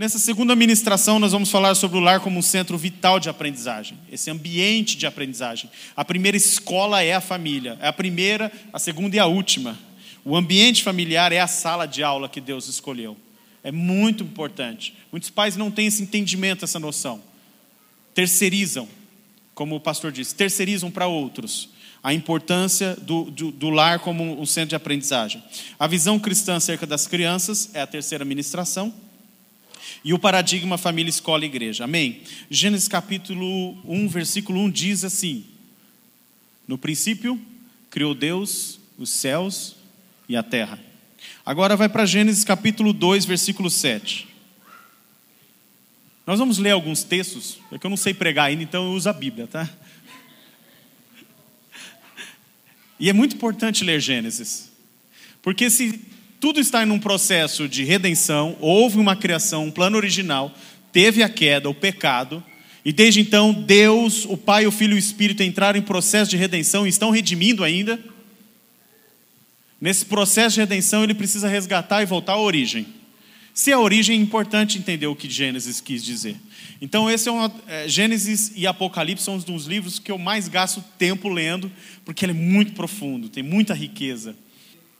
Nessa segunda ministração, nós vamos falar sobre o lar como um centro vital de aprendizagem, esse ambiente de aprendizagem. A primeira escola é a família, é a primeira, a segunda e a última. O ambiente familiar é a sala de aula que Deus escolheu. É muito importante. Muitos pais não têm esse entendimento, essa noção. Terceirizam, como o pastor disse, terceirizam para outros a importância do, do, do, lar como um centro de aprendizagem. A visão cristã acerca das crianças é a terceira ministração. E o paradigma família, escola e igreja. Amém? Gênesis capítulo 1, versículo 1 diz assim: No princípio, criou Deus os céus e a terra. Agora vai para Gênesis capítulo 2, versículo 7. Nós vamos ler alguns textos, é que eu não sei pregar ainda, então eu uso a Bíblia, tá? E é muito importante ler Gênesis, porque se tudo está em um processo de redenção, houve uma criação, um plano original, teve a queda, o pecado, e desde então Deus, o Pai, o Filho e o Espírito entraram em processo de redenção e estão redimindo ainda. Nesse processo de redenção, ele precisa resgatar e voltar à origem. Se a origem, é importante entender o que Gênesis quis dizer. Então, esse é, uma, é Gênesis e Apocalipse são um dos livros que eu mais gasto tempo lendo, porque ele é muito profundo, tem muita riqueza.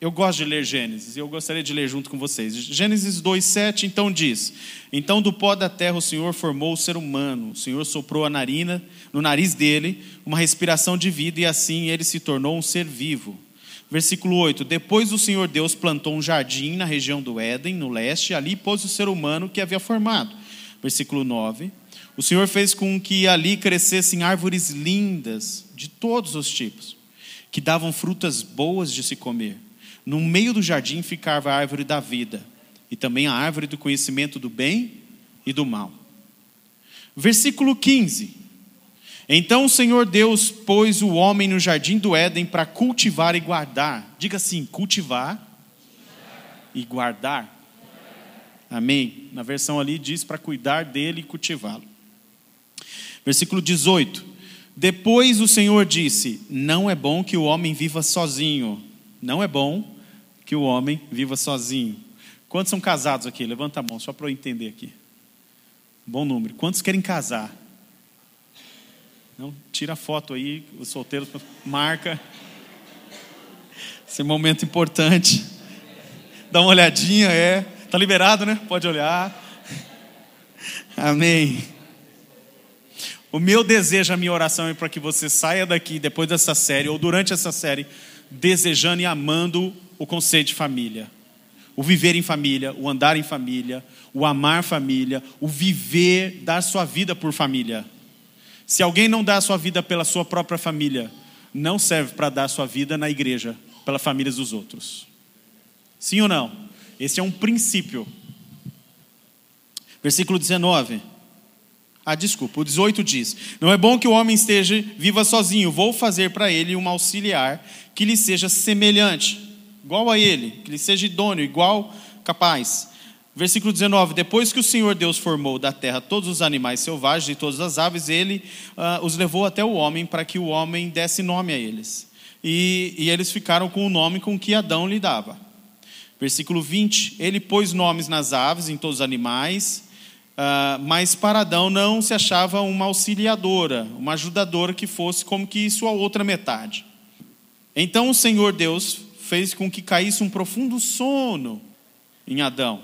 Eu gosto de ler Gênesis, e eu gostaria de ler junto com vocês. Gênesis 2:7 então diz: Então do pó da terra o Senhor formou o ser humano. O Senhor soprou a narina no nariz dele uma respiração de vida e assim ele se tornou um ser vivo. Versículo 8: Depois o Senhor Deus plantou um jardim na região do Éden, no leste, ali pôs o ser humano que havia formado. Versículo 9: O Senhor fez com que ali crescessem árvores lindas de todos os tipos, que davam frutas boas de se comer no meio do jardim ficava a árvore da vida e também a árvore do conhecimento do bem e do mal. Versículo 15. Então o Senhor Deus pôs o homem no jardim do Éden para cultivar e guardar. Diga assim: cultivar e guardar. Amém. Na versão ali diz para cuidar dele e cultivá-lo. Versículo 18. Depois o Senhor disse: Não é bom que o homem viva sozinho. Não é bom que o homem viva sozinho. Quantos são casados aqui? Levanta a mão, só para eu entender aqui. Bom número. Quantos querem casar? Não, tira a foto aí, os solteiros, marca. Esse é momento importante. Dá uma olhadinha, é. Tá liberado, né? Pode olhar. Amém. O meu desejo, a minha oração é para que você saia daqui depois dessa série ou durante essa série desejando e amando o conceito de família. O viver em família, o andar em família, o amar família, o viver, dar sua vida por família. Se alguém não dá a sua vida pela sua própria família, não serve para dar a sua vida na igreja, pela família dos outros. Sim ou não? Esse é um princípio. Versículo 19. Ah, desculpa, o 18 diz: Não é bom que o homem esteja viva sozinho, vou fazer para ele um auxiliar que lhe seja semelhante, igual a ele, que lhe seja idôneo, igual, capaz. Versículo 19: Depois que o Senhor Deus formou da terra todos os animais selvagens e todas as aves, ele uh, os levou até o homem para que o homem desse nome a eles. E, e eles ficaram com o nome com que Adão lhe dava. Versículo 20: Ele pôs nomes nas aves, em todos os animais Uh, mas para Adão não se achava uma auxiliadora, uma ajudadora que fosse como que sua outra metade. Então o Senhor Deus fez com que caísse um profundo sono em Adão,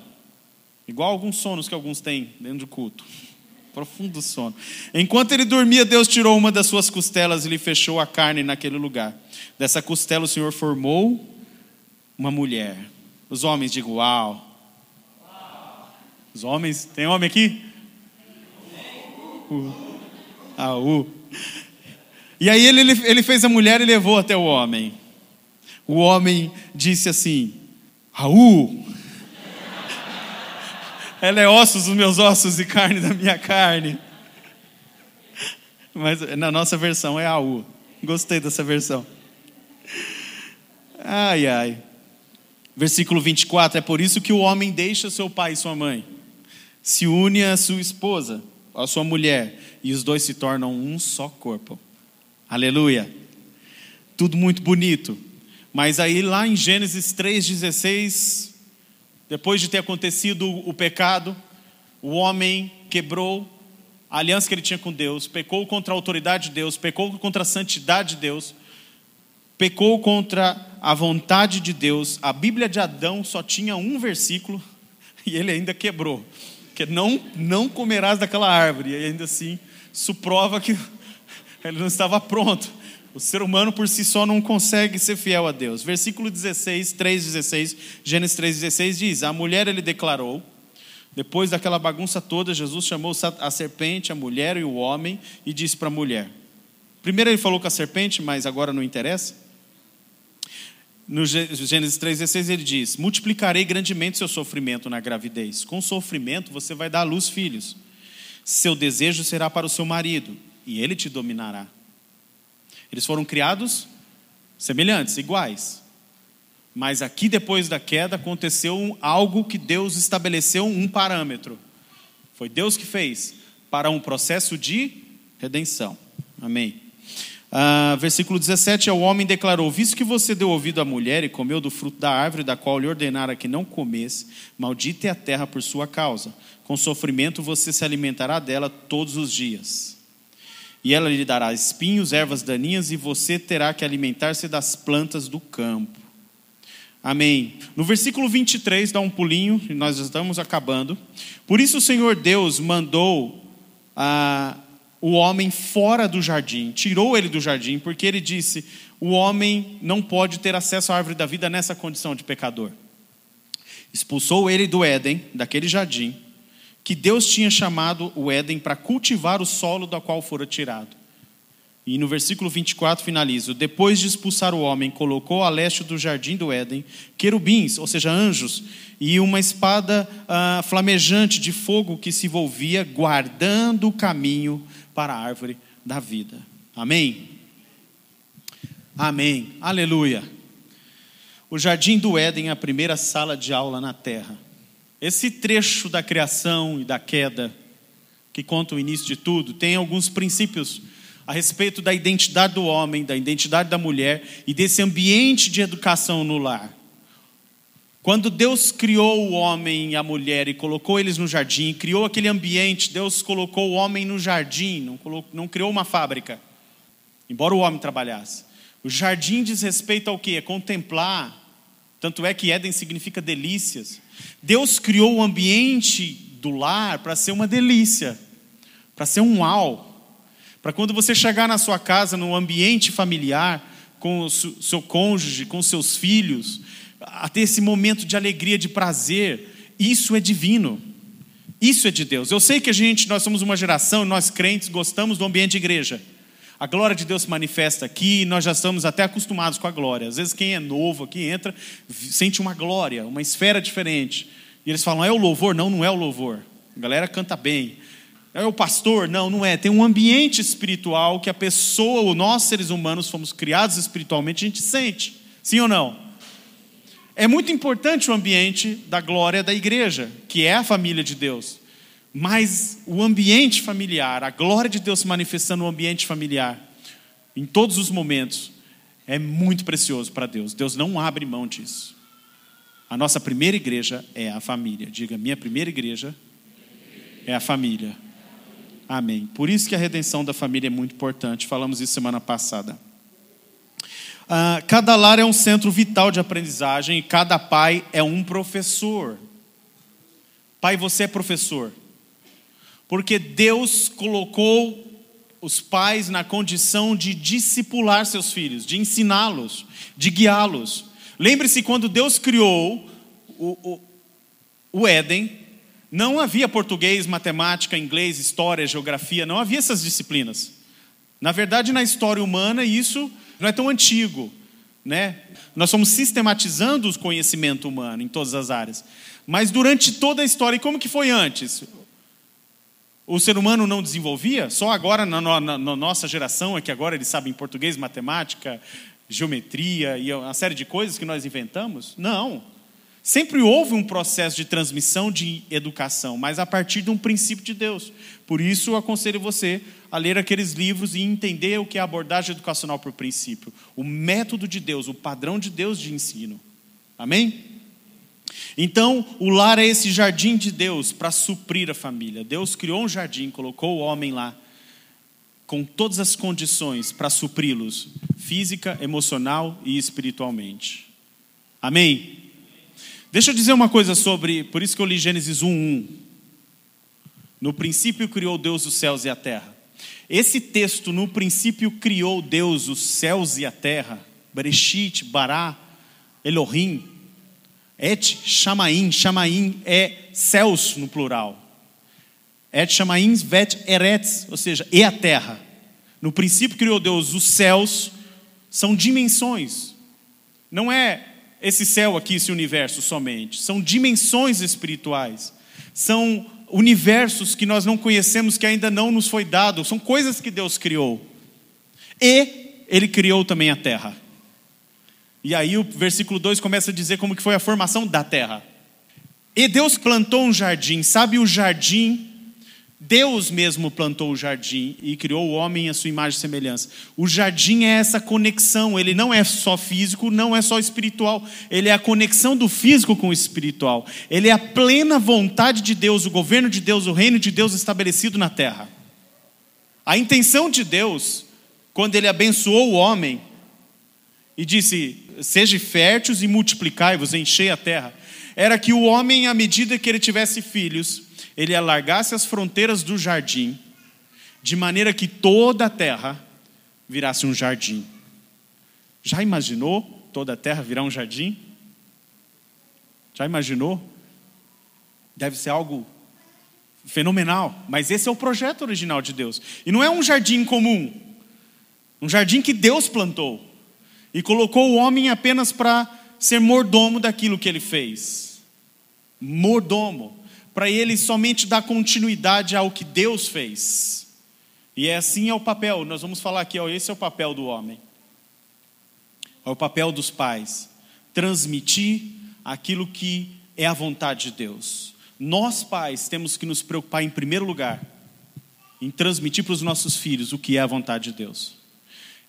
igual alguns sonos que alguns têm dentro do culto. Profundo sono. Enquanto ele dormia, Deus tirou uma das suas costelas e lhe fechou a carne naquele lugar. Dessa costela o Senhor formou uma mulher. Os homens digam: Uau! Os homens, tem homem aqui? Uh. Ah, uh. E aí ele, ele fez a mulher e levou até o homem. O homem disse assim: Raul, ela é ossos dos meus ossos e carne da minha carne. Mas na nossa versão é Aú. Gostei dessa versão. Ai, ai. Versículo 24: É por isso que o homem deixa seu pai e sua mãe se une à sua esposa, à sua mulher, e os dois se tornam um só corpo. Aleluia. Tudo muito bonito. Mas aí lá em Gênesis 3,16, depois de ter acontecido o pecado, o homem quebrou a aliança que ele tinha com Deus, pecou contra a autoridade de Deus, pecou contra a santidade de Deus, pecou contra a vontade de Deus. A Bíblia de Adão só tinha um versículo e ele ainda quebrou, que não não comerás daquela árvore. E ainda assim, isso prova que ele não estava pronto. O ser humano por si só não consegue ser fiel a Deus. Versículo 16, 3:16, Gênesis 3:16 diz: A mulher ele declarou depois daquela bagunça toda, Jesus chamou a serpente, a mulher e o homem e disse para a mulher. Primeiro ele falou com a serpente, mas agora não interessa. No Gênesis 3,16 ele diz: Multiplicarei grandemente seu sofrimento na gravidez. Com sofrimento você vai dar à luz filhos. Seu desejo será para o seu marido, e ele te dominará. Eles foram criados semelhantes, iguais. Mas aqui, depois da queda, aconteceu algo que Deus estabeleceu um parâmetro. Foi Deus que fez para um processo de redenção. Amém. Ah, versículo 17: O homem declarou: Visto que você deu ouvido à mulher e comeu do fruto da árvore da qual lhe ordenara que não comesse, maldita é a terra por sua causa. Com sofrimento você se alimentará dela todos os dias. E ela lhe dará espinhos, ervas daninhas, e você terá que alimentar-se das plantas do campo. Amém. No versículo 23, dá um pulinho, e nós estamos acabando. Por isso o Senhor Deus mandou ah, o homem fora do jardim, tirou ele do jardim, porque ele disse: o homem não pode ter acesso à árvore da vida nessa condição de pecador. Expulsou ele do Éden, daquele jardim, que Deus tinha chamado o Éden para cultivar o solo da qual fora tirado. E no versículo 24 finaliza: Depois de expulsar o homem, colocou a leste do jardim do Éden querubins, ou seja, anjos, e uma espada ah, flamejante de fogo que se envolvia, guardando o caminho para a árvore da vida. Amém? Amém. Aleluia. O jardim do Éden é a primeira sala de aula na terra. Esse trecho da criação e da queda, que conta o início de tudo, tem alguns princípios a respeito da identidade do homem, da identidade da mulher e desse ambiente de educação no lar. Quando Deus criou o homem e a mulher e colocou eles no jardim, criou aquele ambiente, Deus colocou o homem no jardim, não, colocou, não criou uma fábrica, embora o homem trabalhasse. O jardim diz respeito ao que? É contemplar. Tanto é que Éden significa delícias. Deus criou o ambiente do lar para ser uma delícia, para ser um uau. Para quando você chegar na sua casa, no ambiente familiar, com o seu cônjuge, com seus filhos, a ter esse momento de alegria, de prazer, isso é divino. Isso é de Deus. Eu sei que a gente, nós somos uma geração, nós crentes gostamos do ambiente de igreja. A glória de Deus se manifesta aqui, nós já estamos até acostumados com a glória. Às vezes quem é novo aqui entra, sente uma glória, uma esfera diferente. E eles falam: "É o louvor?" Não, não é o louvor. A galera canta bem. É o pastor? Não, não é. Tem um ambiente espiritual que a pessoa, nós seres humanos, fomos criados espiritualmente, a gente sente. Sim ou não? É muito importante o ambiente da glória da igreja, que é a família de Deus. Mas o ambiente familiar, a glória de Deus se manifestando no ambiente familiar, em todos os momentos, é muito precioso para Deus. Deus não abre mão disso. A nossa primeira igreja é a família. Diga, minha primeira igreja é a família. Amém. Por isso que a redenção da família é muito importante. Falamos isso semana passada. Ah, cada lar é um centro vital de aprendizagem e cada pai é um professor. Pai, você é professor. Porque Deus colocou os pais na condição de discipular seus filhos, de ensiná-los, de guiá-los. Lembre-se quando Deus criou o, o, o Éden, não havia português, matemática, inglês, história, geografia, não havia essas disciplinas. Na verdade, na história humana, isso não é tão antigo. Né? Nós estamos sistematizando o conhecimento humano em todas as áreas. Mas durante toda a história, e como que foi antes? O ser humano não desenvolvia? Só agora, na, na, na nossa geração, é que agora eles sabem português, matemática, geometria e uma série de coisas que nós inventamos? Não. Sempre houve um processo de transmissão de educação, mas a partir de um princípio de Deus. Por isso, eu aconselho você a ler aqueles livros e entender o que é a abordagem educacional por princípio, o método de Deus, o padrão de Deus de ensino. Amém? Então, o lar é esse jardim de Deus para suprir a família. Deus criou um jardim, colocou o homem lá, com todas as condições para supri-los, física, emocional e espiritualmente. Amém? Deixa eu dizer uma coisa sobre, por isso que eu li Gênesis 1:1. No princípio criou Deus os céus e a terra. Esse texto, no princípio criou Deus os céus e a terra, Bereshit, Bará, Elohim, Et Shamaim, Shamaim é céus no plural. Et Shamaim vet eretz, ou seja, e a terra. No princípio criou Deus os céus, são dimensões. Não é esse céu aqui, esse universo somente. São dimensões espirituais. São universos que nós não conhecemos, que ainda não nos foi dado. São coisas que Deus criou. E Ele criou também a terra. E aí o versículo 2 começa a dizer como que foi a formação da terra. E Deus plantou um jardim, sabe o jardim? Deus mesmo plantou o jardim e criou o homem à sua imagem e semelhança. O jardim é essa conexão, ele não é só físico, não é só espiritual, ele é a conexão do físico com o espiritual. Ele é a plena vontade de Deus, o governo de Deus, o reino de Deus estabelecido na terra. A intenção de Deus, quando ele abençoou o homem e disse: Sejam férteis e multiplicai-vos, enchei a terra. Era que o homem, à medida que ele tivesse filhos, ele alargasse as fronteiras do jardim, de maneira que toda a terra virasse um jardim. Já imaginou toda a terra virar um jardim? Já imaginou? Deve ser algo fenomenal, mas esse é o projeto original de Deus. E não é um jardim comum, um jardim que Deus plantou e colocou o homem apenas para ser mordomo daquilo que ele fez. Mordomo, para ele somente dar continuidade ao que Deus fez. E é assim é o papel, nós vamos falar aqui, ó, esse é o papel do homem. É o papel dos pais, transmitir aquilo que é a vontade de Deus. Nós pais temos que nos preocupar em primeiro lugar em transmitir para os nossos filhos o que é a vontade de Deus.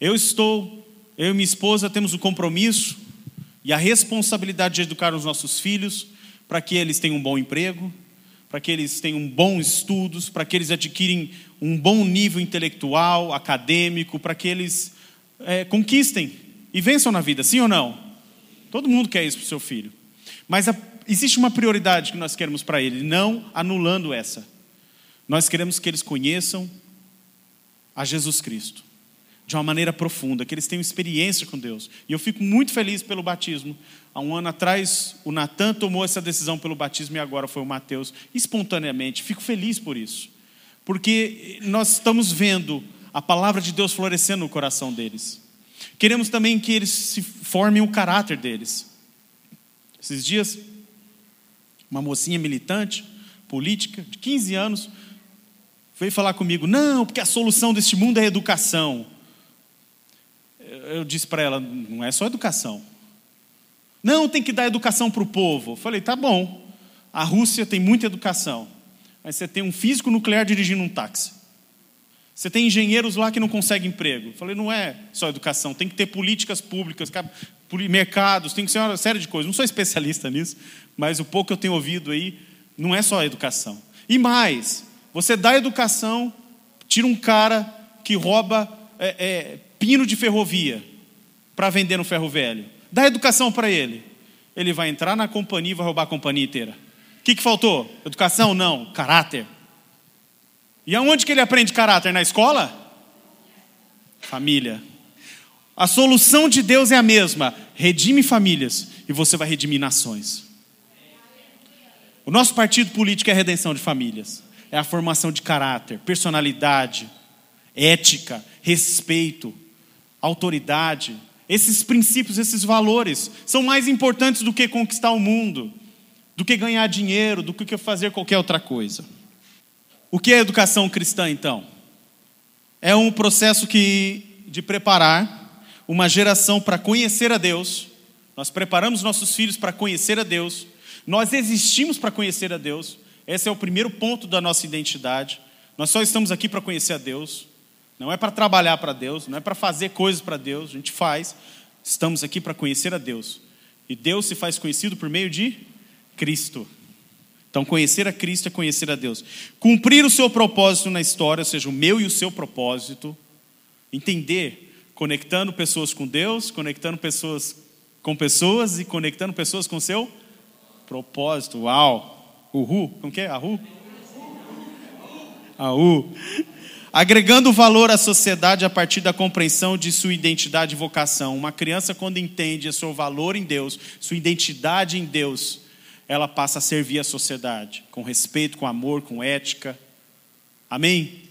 Eu estou eu e minha esposa temos o compromisso e a responsabilidade de educar os nossos filhos para que eles tenham um bom emprego, para que eles tenham bons estudos, para que eles adquirem um bom nível intelectual, acadêmico, para que eles é, conquistem e vençam na vida, sim ou não? Todo mundo quer isso para o seu filho. Mas a, existe uma prioridade que nós queremos para ele, não anulando essa. Nós queremos que eles conheçam a Jesus Cristo de uma maneira profunda, que eles tenham experiência com Deus. E eu fico muito feliz pelo batismo. Há um ano atrás, o Natan tomou essa decisão pelo batismo e agora foi o Mateus, espontaneamente. Fico feliz por isso, porque nós estamos vendo a palavra de Deus florescendo no coração deles. Queremos também que eles se formem o caráter deles. Esses dias, uma mocinha militante, política, de 15 anos, veio falar comigo: não, porque a solução deste mundo é a educação eu disse para ela: não é só educação. Não, tem que dar educação para o povo. Eu falei: tá bom. A Rússia tem muita educação. Mas você tem um físico nuclear dirigindo um táxi. Você tem engenheiros lá que não conseguem emprego. Eu falei: não é só educação, tem que ter políticas públicas, mercados, tem que ser uma série de coisas. Não sou especialista nisso, mas o pouco que eu tenho ouvido aí, não é só educação. E mais, você dá educação, tira um cara que rouba é, é, pino de ferrovia para vender no ferro velho. Dá educação para ele. Ele vai entrar na companhia e vai roubar a companhia inteira. O que, que faltou? Educação? Não. Caráter. E aonde que ele aprende caráter? Na escola? Família. A solução de Deus é a mesma: redime famílias e você vai redimir nações. O nosso partido político é a redenção de famílias, é a formação de caráter, personalidade, ética, respeito, autoridade. Esses princípios, esses valores são mais importantes do que conquistar o mundo, do que ganhar dinheiro, do que fazer qualquer outra coisa. O que é educação cristã, então? É um processo que, de preparar uma geração para conhecer a Deus. Nós preparamos nossos filhos para conhecer a Deus. Nós existimos para conhecer a Deus. Esse é o primeiro ponto da nossa identidade. Nós só estamos aqui para conhecer a Deus. Não é para trabalhar para Deus, não é para fazer coisas para Deus, a gente faz. Estamos aqui para conhecer a Deus. E Deus se faz conhecido por meio de Cristo. Então, conhecer a Cristo é conhecer a Deus. Cumprir o seu propósito na história, ou seja, o meu e o seu propósito. Entender, conectando pessoas com Deus, conectando pessoas com pessoas e conectando pessoas com seu propósito. Uau! Uhul. Como que é? Ahu? Ahu. Agregando valor à sociedade a partir da compreensão de sua identidade e vocação. Uma criança, quando entende o seu valor em Deus, sua identidade em Deus, ela passa a servir a sociedade com respeito, com amor, com ética. Amém?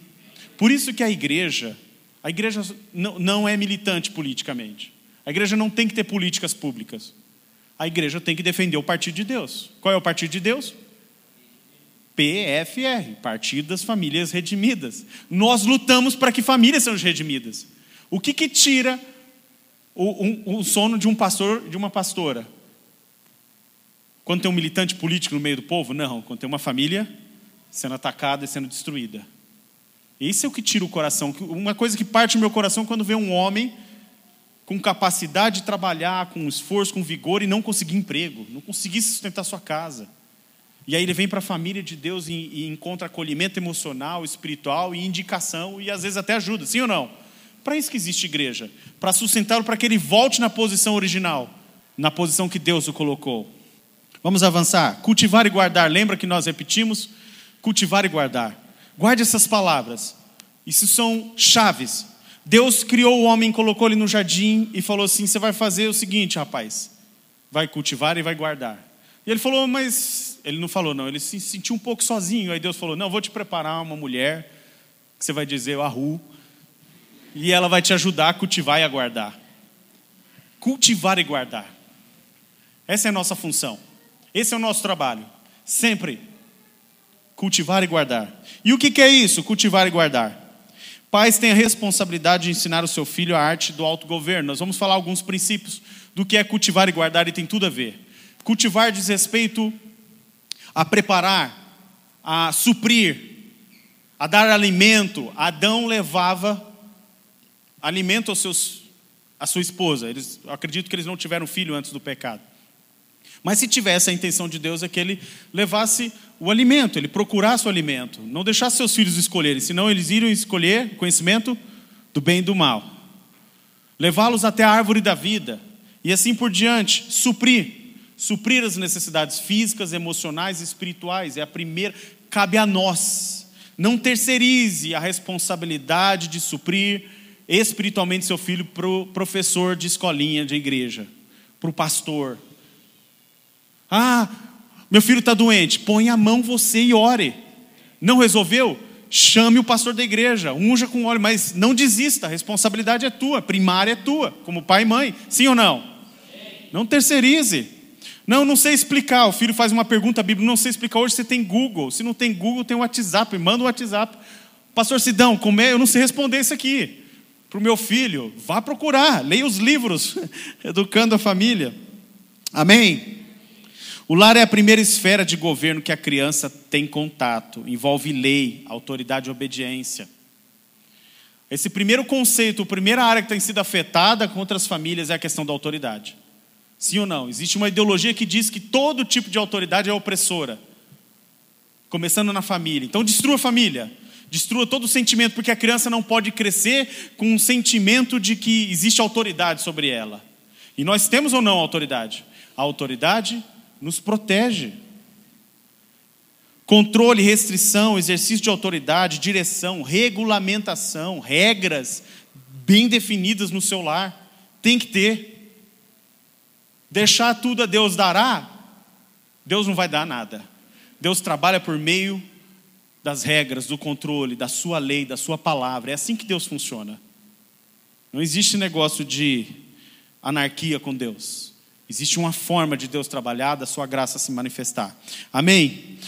Por isso que a igreja, a igreja não, não é militante politicamente. A igreja não tem que ter políticas públicas. A igreja tem que defender o partido de Deus. Qual é o partido de Deus? PFR, Partido das Famílias Redimidas. Nós lutamos para que famílias sejam redimidas. O que, que tira o, um, o sono de um pastor, de uma pastora? Quando tem um militante político no meio do povo? Não, quando tem uma família sendo atacada e sendo destruída. Esse é o que tira o coração. Uma coisa que parte do meu coração quando vê um homem com capacidade de trabalhar, com esforço, com vigor e não conseguir emprego, não conseguir sustentar sua casa. E aí ele vem para a família de Deus e, e, encontra acolhimento emocional, espiritual e indicação e às vezes até ajuda, sim ou não? Para isso que existe igreja, para sustentá-lo para que ele volte na posição original, na posição que Deus o colocou. Vamos avançar. Cultivar e guardar. Lembra que nós repetimos? Cultivar e guardar. Guarde essas palavras. Isso são chaves. Deus criou o homem, colocou ele no jardim e falou assim: Você vai fazer o seguinte, rapaz. Vai cultivar e vai guardar. E ele falou, mas ele não falou, não, ele se sentiu um pouco sozinho. Aí Deus falou: Não, vou te preparar uma mulher, que você vai dizer, Ahu, e ela vai te ajudar a cultivar e a guardar. Cultivar e guardar. Essa é a nossa função. Esse é o nosso trabalho. Sempre cultivar e guardar. E o que é isso, cultivar e guardar? Pais têm a responsabilidade de ensinar o seu filho a arte do autogoverno. Nós vamos falar alguns princípios do que é cultivar e guardar e tem tudo a ver. Cultivar diz respeito a preparar, a suprir, a dar alimento. Adão levava alimento aos seus, à sua esposa. Eles, eu acredito que eles não tiveram filho antes do pecado. Mas se tivesse a intenção de Deus é que ele levasse o alimento, ele procurasse o alimento, não deixasse seus filhos escolherem, senão eles iriam escolher conhecimento do bem e do mal. Levá-los até a árvore da vida e assim por diante, suprir suprir as necessidades físicas, emocionais e espirituais. É a primeira, cabe a nós. Não terceirize a responsabilidade de suprir espiritualmente seu filho para o professor de escolinha de igreja, para o pastor. Ah, meu filho está doente, põe a mão você e ore. Não resolveu? Chame o pastor da igreja, unja com óleo, mas não desista, a responsabilidade é tua, primária é tua, como pai e mãe. Sim ou não? Sim. Não terceirize. Não, não sei explicar. O filho faz uma pergunta à Bíblia, não sei explicar. Hoje você tem Google. Se não tem Google, tem o WhatsApp. Manda o WhatsApp. Pastor Sidão, como é? Eu não sei responder isso aqui. Para o meu filho, vá procurar, leia os livros, educando a família. Amém? O lar é a primeira esfera de governo que a criança tem contato, envolve lei, autoridade e obediência. Esse primeiro conceito, a primeira área que tem sido afetada contra as famílias é a questão da autoridade. Sim ou não? Existe uma ideologia que diz que todo tipo de autoridade é opressora, começando na família. Então, destrua a família, destrua todo o sentimento, porque a criança não pode crescer com um sentimento de que existe autoridade sobre ela. E nós temos ou não autoridade? A autoridade nos protege. Controle, restrição, exercício de autoridade, direção, regulamentação, regras bem definidas no seu lar. Tem que ter. Deixar tudo a Deus dará, Deus não vai dar nada. Deus trabalha por meio das regras, do controle, da sua lei, da sua palavra. É assim que Deus funciona. Não existe negócio de anarquia com Deus. Existe uma forma de Deus trabalhar, da sua graça se manifestar. Amém?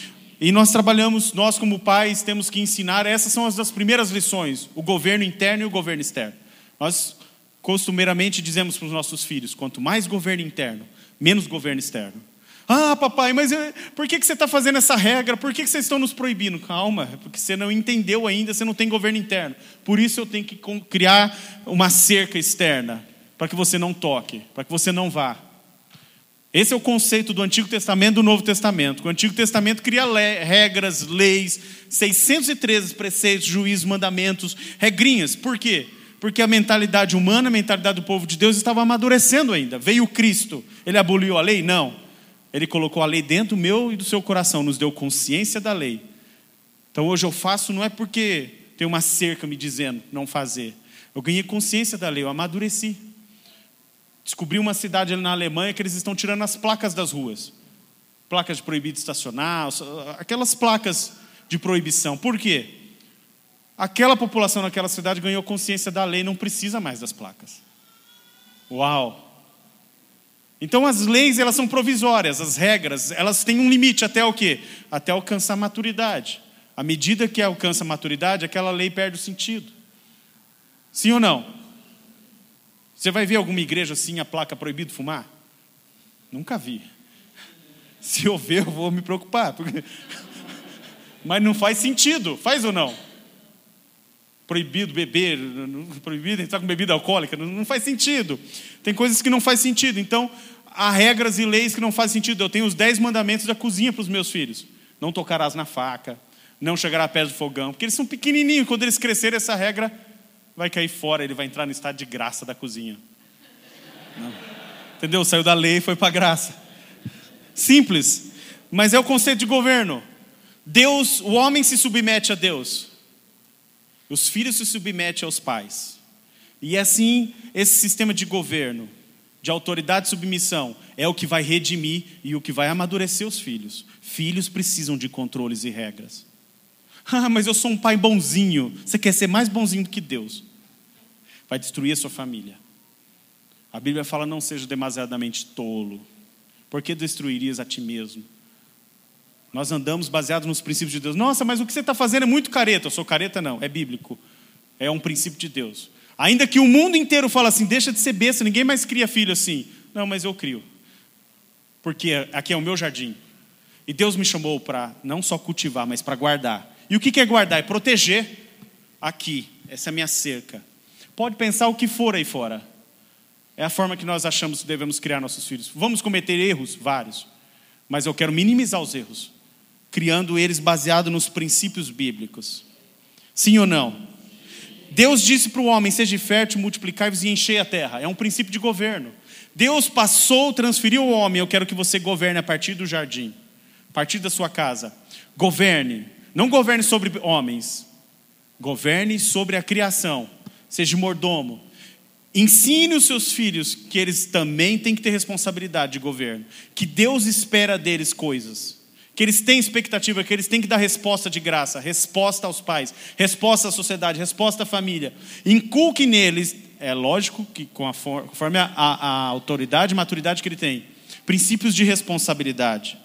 E nós trabalhamos, nós como pais, temos que ensinar, essas são as das primeiras lições, o governo interno e o governo externo. Nós costumeiramente dizemos para os nossos filhos: quanto mais governo interno, menos governo externo. Ah, papai, mas eh, por que, que você está fazendo essa regra? Por que, que vocês estão nos proibindo? Calma, é porque você não entendeu ainda, você não tem governo interno. Por isso eu tenho que criar uma cerca externa, para que você não toque, para que você não vá. Esse é o conceito do Antigo Testamento e do Novo Testamento. O Antigo Testamento cria le regras, leis, 613 preceitos, juízos, mandamentos, regrinhas. Por quê? Porque a mentalidade humana, a mentalidade do povo de Deus estava amadurecendo ainda. Veio Cristo, ele aboliu a lei? Não. Ele colocou a lei dentro do meu e do seu coração, nos deu consciência da lei. Então hoje eu faço não é porque tem uma cerca me dizendo não fazer. Eu ganhei consciência da lei, eu amadureci. Descobri uma cidade ali na Alemanha que eles estão tirando as placas das ruas. Placas de proibido estacionar, aquelas placas de proibição. Por quê? Aquela população naquela cidade ganhou consciência da lei, não precisa mais das placas. Uau! Então as leis elas são provisórias, as regras, elas têm um limite até o quê? Até alcançar a maturidade. À medida que alcança a maturidade, aquela lei perde o sentido. Sim ou não? Você vai ver alguma igreja assim, a placa proibido fumar? Nunca vi. Se eu ver, eu vou me preocupar. Porque... Mas não faz sentido, faz ou não? Proibido beber, proibido entrar com bebida alcoólica, não faz sentido. Tem coisas que não faz sentido. Então, há regras e leis que não fazem sentido. Eu tenho os dez mandamentos da cozinha para os meus filhos. Não tocarás na faca, não chegará pé do fogão, porque eles são pequenininhos. Quando eles crescerem, essa regra vai cair fora, ele vai entrar no estado de graça da cozinha. Não. Entendeu? Saiu da lei e foi para a graça. Simples, mas é o conceito de governo. Deus, o homem se submete a Deus. Os filhos se submetem aos pais. E assim, esse sistema de governo, de autoridade e submissão, é o que vai redimir e o que vai amadurecer os filhos. Filhos precisam de controles e regras. Ah, mas eu sou um pai bonzinho. Você quer ser mais bonzinho do que Deus? Vai destruir a sua família. A Bíblia fala: não seja demasiadamente tolo. Por que destruirias a ti mesmo? Nós andamos baseados nos princípios de Deus. Nossa, mas o que você está fazendo é muito careta. Eu sou careta, não. É bíblico. É um princípio de Deus. Ainda que o mundo inteiro fale assim: deixa de ser besta, ninguém mais cria filho assim. Não, mas eu crio. Porque aqui é o meu jardim. E Deus me chamou para não só cultivar, mas para guardar. E o que é guardar? É proteger aqui, essa é minha cerca. Pode pensar o que for aí fora. É a forma que nós achamos que devemos criar nossos filhos. Vamos cometer erros? Vários. Mas eu quero minimizar os erros, criando eles baseado nos princípios bíblicos. Sim ou não? Deus disse para o homem: seja fértil, multiplicai-vos e enchei a terra. É um princípio de governo. Deus passou, transferiu ao homem: eu quero que você governe a partir do jardim, a partir da sua casa. Governe, não governe sobre homens, governe sobre a criação. Seja mordomo. Ensine os seus filhos que eles também têm que ter responsabilidade de governo, que Deus espera deles coisas, que eles têm expectativa, que eles têm que dar resposta de graça, resposta aos pais, resposta à sociedade, resposta à família. Inculque neles, é lógico que conforme a, a, a autoridade e maturidade que ele tem, princípios de responsabilidade.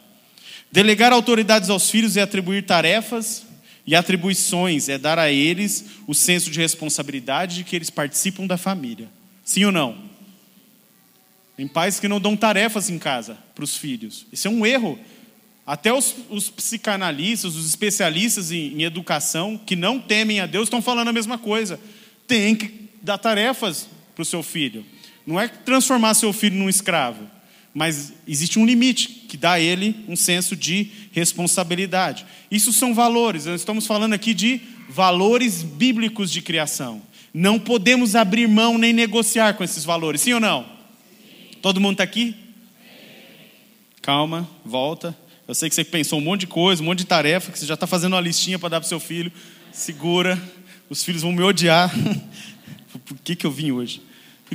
Delegar autoridades aos filhos é atribuir tarefas e atribuições, é dar a eles o senso de responsabilidade de que eles participam da família. Sim ou não? Tem pais que não dão tarefas em casa para os filhos. Isso é um erro. Até os, os psicanalistas, os especialistas em, em educação, que não temem a Deus, estão falando a mesma coisa. Tem que dar tarefas para o seu filho. Não é transformar seu filho num escravo mas existe um limite que dá a ele um senso de responsabilidade. Isso são valores, nós estamos falando aqui de valores bíblicos de criação. Não podemos abrir mão nem negociar com esses valores, sim ou não? Sim. Todo mundo está aqui? Sim. Calma, volta. Eu sei que você pensou um monte de coisa, um monte de tarefa, que você já está fazendo uma listinha para dar para o seu filho. Segura, os filhos vão me odiar. Por que, que eu vim hoje?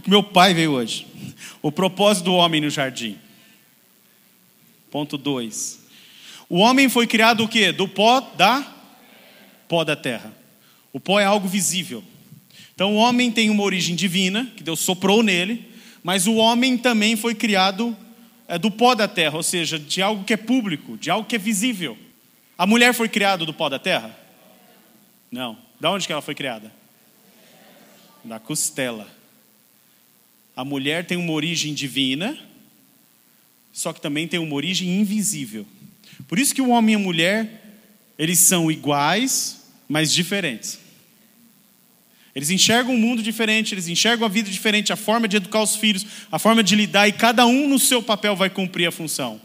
que meu pai veio hoje. O propósito do homem no jardim. Ponto 2. O homem foi criado o quê? Do pó da pó da terra. O pó é algo visível. Então o homem tem uma origem divina, que Deus soprou nele, mas o homem também foi criado do pó da terra, ou seja, de algo que é público, de algo que é visível. A mulher foi criada do pó da terra? Não. Da onde que ela foi criada? Da costela. A mulher tem uma origem divina, só que também tem uma origem invisível. Por isso que o homem e a mulher, eles são iguais, mas diferentes. Eles enxergam um mundo diferente, eles enxergam a vida diferente, a forma de educar os filhos, a forma de lidar, e cada um no seu papel vai cumprir a função.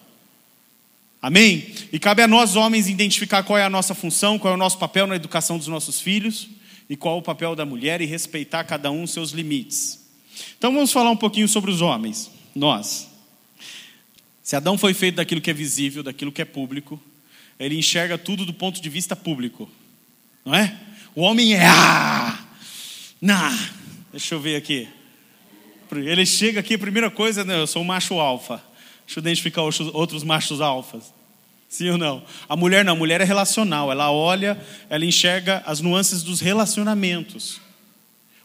Amém? E cabe a nós, homens, identificar qual é a nossa função, qual é o nosso papel na educação dos nossos filhos e qual é o papel da mulher e respeitar cada um seus limites. Então vamos falar um pouquinho sobre os homens, nós. Se Adão foi feito daquilo que é visível, daquilo que é público, ele enxerga tudo do ponto de vista público, não é? O homem é ah, Nah, deixa eu ver aqui. Ele chega aqui, a primeira coisa, né, eu sou um macho alfa. Deixa eu identificar outros machos alfas. Sim ou não? A mulher não, a mulher é relacional. Ela olha, ela enxerga as nuances dos relacionamentos.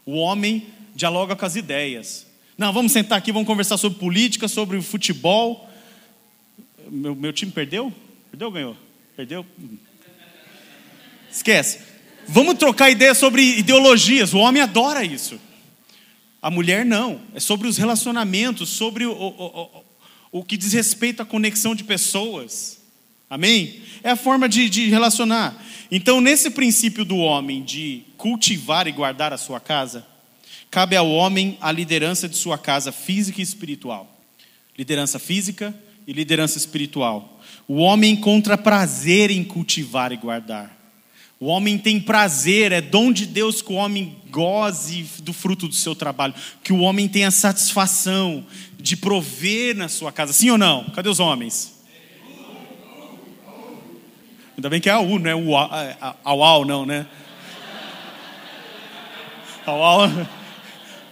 O homem dialoga com as ideias. Não, vamos sentar aqui, vamos conversar sobre política, sobre futebol. Meu, meu time perdeu? Perdeu ou ganhou? Perdeu? Esquece. Vamos trocar ideias sobre ideologias. O homem adora isso. A mulher não. É sobre os relacionamentos, sobre o, o, o, o que diz respeito à conexão de pessoas. Amém? É a forma de, de relacionar. Então, nesse princípio do homem de cultivar e guardar a sua casa, cabe ao homem a liderança de sua casa física e espiritual. Liderança física e liderança espiritual. O homem encontra prazer em cultivar e guardar. O homem tem prazer, é dom de Deus que o homem goze do fruto do seu trabalho, que o homem tenha satisfação de prover na sua casa. Sim ou não? Cadê os homens? Ainda bem que é a U, não é o au, não, né? Au,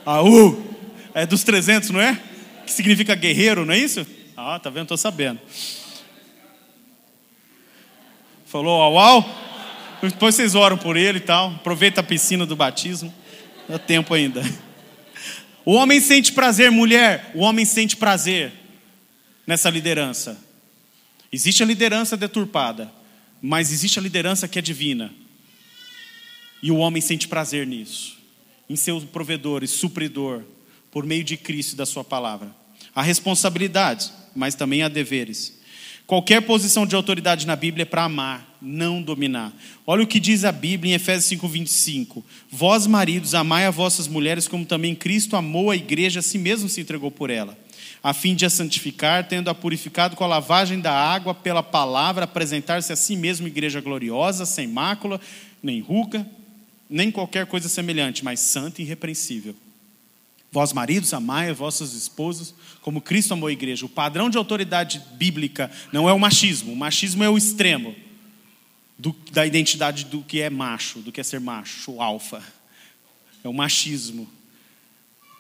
a U é dos 300, não é? Que significa guerreiro, não é isso? Ah, tá vendo? Estou sabendo. Falou au, au? Depois vocês oram por ele e tal. Aproveita a piscina do batismo. Dá tempo ainda. O homem sente prazer, mulher. O homem sente prazer nessa liderança. Existe a liderança deturpada, mas existe a liderança que é divina. E o homem sente prazer nisso, em ser provedor e supridor, por meio de Cristo e da Sua palavra. Há responsabilidades, mas também há deveres. Qualquer posição de autoridade na Bíblia é para amar, não dominar. Olha o que diz a Bíblia em Efésios 5:25. Vós, maridos, amai a vossas mulheres como também Cristo amou a igreja, a si mesmo se entregou por ela, a fim de a santificar, tendo-a purificado com a lavagem da água pela palavra, apresentar-se a si mesmo igreja gloriosa, sem mácula, nem ruga, nem qualquer coisa semelhante, mas santa e irrepreensível. Vós, maridos, amai as vossas esposas como Cristo amou a igreja. O padrão de autoridade bíblica não é o machismo. O machismo é o extremo do, da identidade do que é macho, do que é ser macho, alfa. É o machismo.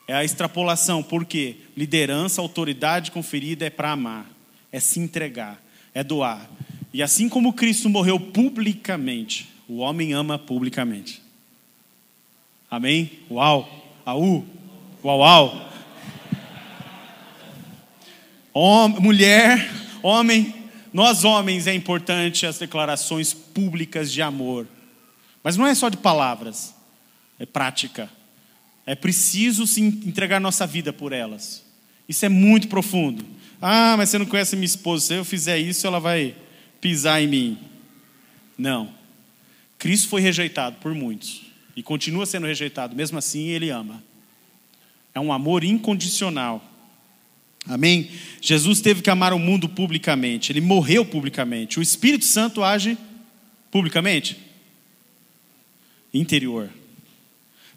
É a extrapolação. Por quê? Liderança, autoridade conferida é para amar, é se entregar, é doar. E assim como Cristo morreu publicamente, o homem ama publicamente. Amém? Uau! Aú! Uau, uau. Mulher, homem, nós homens é importante as declarações públicas de amor. Mas não é só de palavras, é prática. É preciso se entregar nossa vida por elas. Isso é muito profundo. Ah, mas você não conhece minha esposa. Se eu fizer isso, ela vai pisar em mim. Não. Cristo foi rejeitado por muitos e continua sendo rejeitado. Mesmo assim, ele ama. É um amor incondicional. Amém? Jesus teve que amar o mundo publicamente, ele morreu publicamente. O Espírito Santo age publicamente? Interior.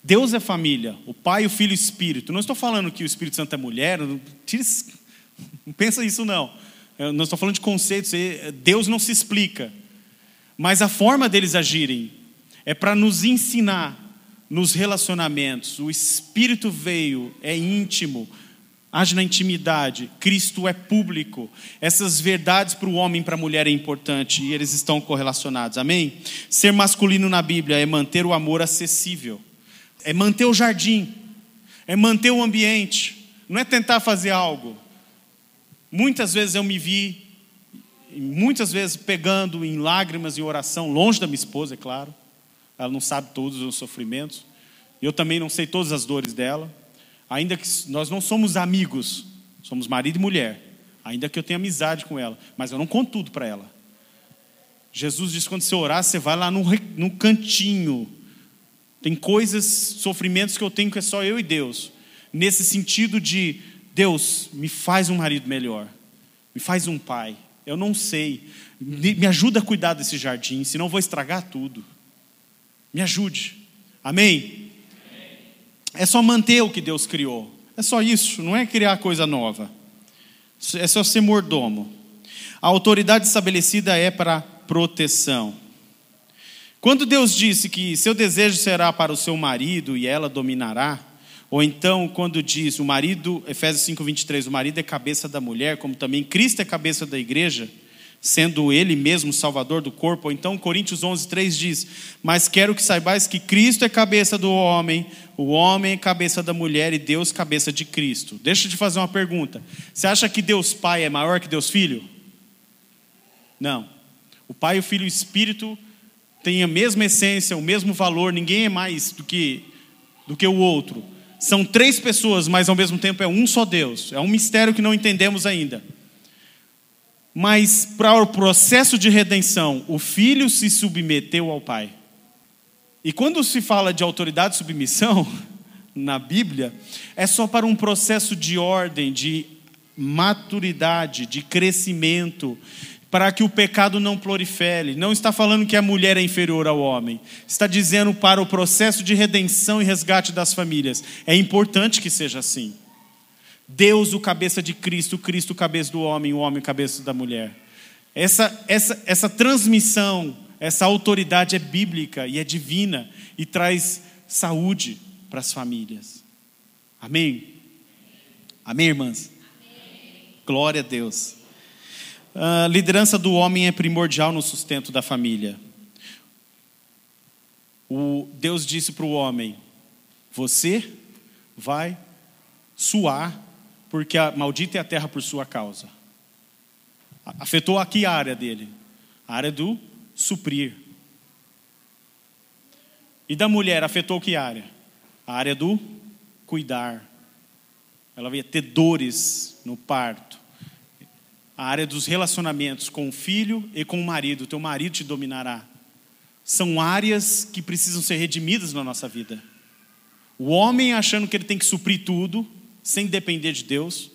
Deus é família, o Pai, o Filho e o Espírito. Não estou falando que o Espírito Santo é mulher, não, não pensa isso não. Eu não estou falando de conceitos, Deus não se explica. Mas a forma deles agirem é para nos ensinar nos relacionamentos. O Espírito veio, é íntimo, age na intimidade. Cristo é público. Essas verdades para o homem e para a mulher é importante e eles estão correlacionados. Amém? Ser masculino na Bíblia é manter o amor acessível, é manter o jardim, é manter o ambiente, não é tentar fazer algo. Muitas vezes eu me vi, muitas vezes pegando em lágrimas e oração, longe da minha esposa, é claro ela não sabe todos os sofrimentos. Eu também não sei todas as dores dela. Ainda que nós não somos amigos, somos marido e mulher. Ainda que eu tenha amizade com ela, mas eu não conto tudo para ela. Jesus disse: quando você orar, você vai lá no, no cantinho Tem coisas, sofrimentos que eu tenho que é só eu e Deus. Nesse sentido de, Deus, me faz um marido melhor. Me faz um pai. Eu não sei. Me ajuda a cuidar desse jardim, senão vou estragar tudo. Me ajude. Amém? É só manter o que Deus criou. É só isso, não é criar coisa nova. É só ser mordomo. A autoridade estabelecida é para proteção. Quando Deus disse que seu desejo será para o seu marido e ela dominará, ou então quando diz o marido, Efésios 5:23, o marido é cabeça da mulher, como também Cristo é cabeça da igreja, sendo ele mesmo salvador do corpo, ou então Coríntios 11:3 diz: "Mas quero que saibais que Cristo é cabeça do homem, o homem é cabeça da mulher e Deus cabeça de Cristo". Deixa eu te fazer uma pergunta. Você acha que Deus Pai é maior que Deus Filho? Não. O Pai, o Filho e o Espírito têm a mesma essência, o mesmo valor, ninguém é mais do que, do que o outro. São três pessoas, mas ao mesmo tempo é um só Deus. É um mistério que não entendemos ainda. Mas para o processo de redenção, o filho se submeteu ao pai. E quando se fala de autoridade e submissão na Bíblia, é só para um processo de ordem, de maturidade, de crescimento, para que o pecado não prolifere. Não está falando que a mulher é inferior ao homem. Está dizendo para o processo de redenção e resgate das famílias. É importante que seja assim. Deus, o cabeça de Cristo, Cristo, o cabeça do homem, o homem, o cabeça da mulher. Essa, essa, essa transmissão, essa autoridade é bíblica e é divina e traz saúde para as famílias. Amém? Amém, irmãs? Amém. Glória a Deus. A liderança do homem é primordial no sustento da família. O Deus disse para o homem: Você vai suar, porque a, maldita é a terra por sua causa. Afetou aqui a área dele, a área do suprir. E da mulher, afetou que área? A área do cuidar. Ela ia ter dores no parto a área dos relacionamentos com o filho e com o marido. Teu marido te dominará. São áreas que precisam ser redimidas na nossa vida. O homem achando que ele tem que suprir tudo, sem depender de Deus.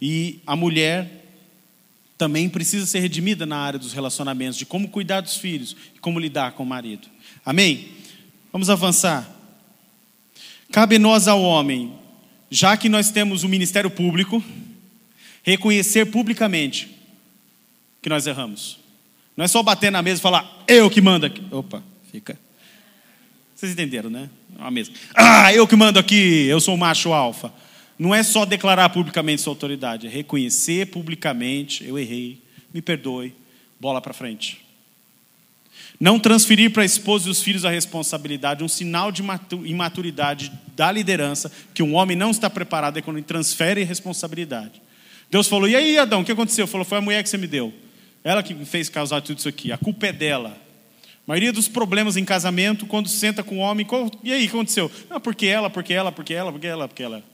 E a mulher também precisa ser redimida na área dos relacionamentos, de como cuidar dos filhos e como lidar com o marido. Amém? Vamos avançar. Cabe nós ao homem, já que nós temos o ministério público, reconhecer publicamente que nós erramos. Não é só bater na mesa e falar, eu que mando aqui. Opa, fica. Vocês entenderam, né? A mesa. Ah, eu que mando aqui, eu sou o macho alfa. Não é só declarar publicamente sua autoridade, é reconhecer publicamente, eu errei, me perdoe, bola para frente. Não transferir para a esposa e os filhos a responsabilidade, um sinal de imaturidade da liderança, que um homem não está preparado é quando ele transfere responsabilidade. Deus falou: E aí, Adão, o que aconteceu? Falou: Foi a mulher que você me deu. Ela que fez causar tudo isso aqui. A culpa é dela. A maioria dos problemas em casamento, quando senta com o homem, qual, e aí, o que aconteceu? Não, porque ela, porque ela, porque ela, porque ela, porque ela.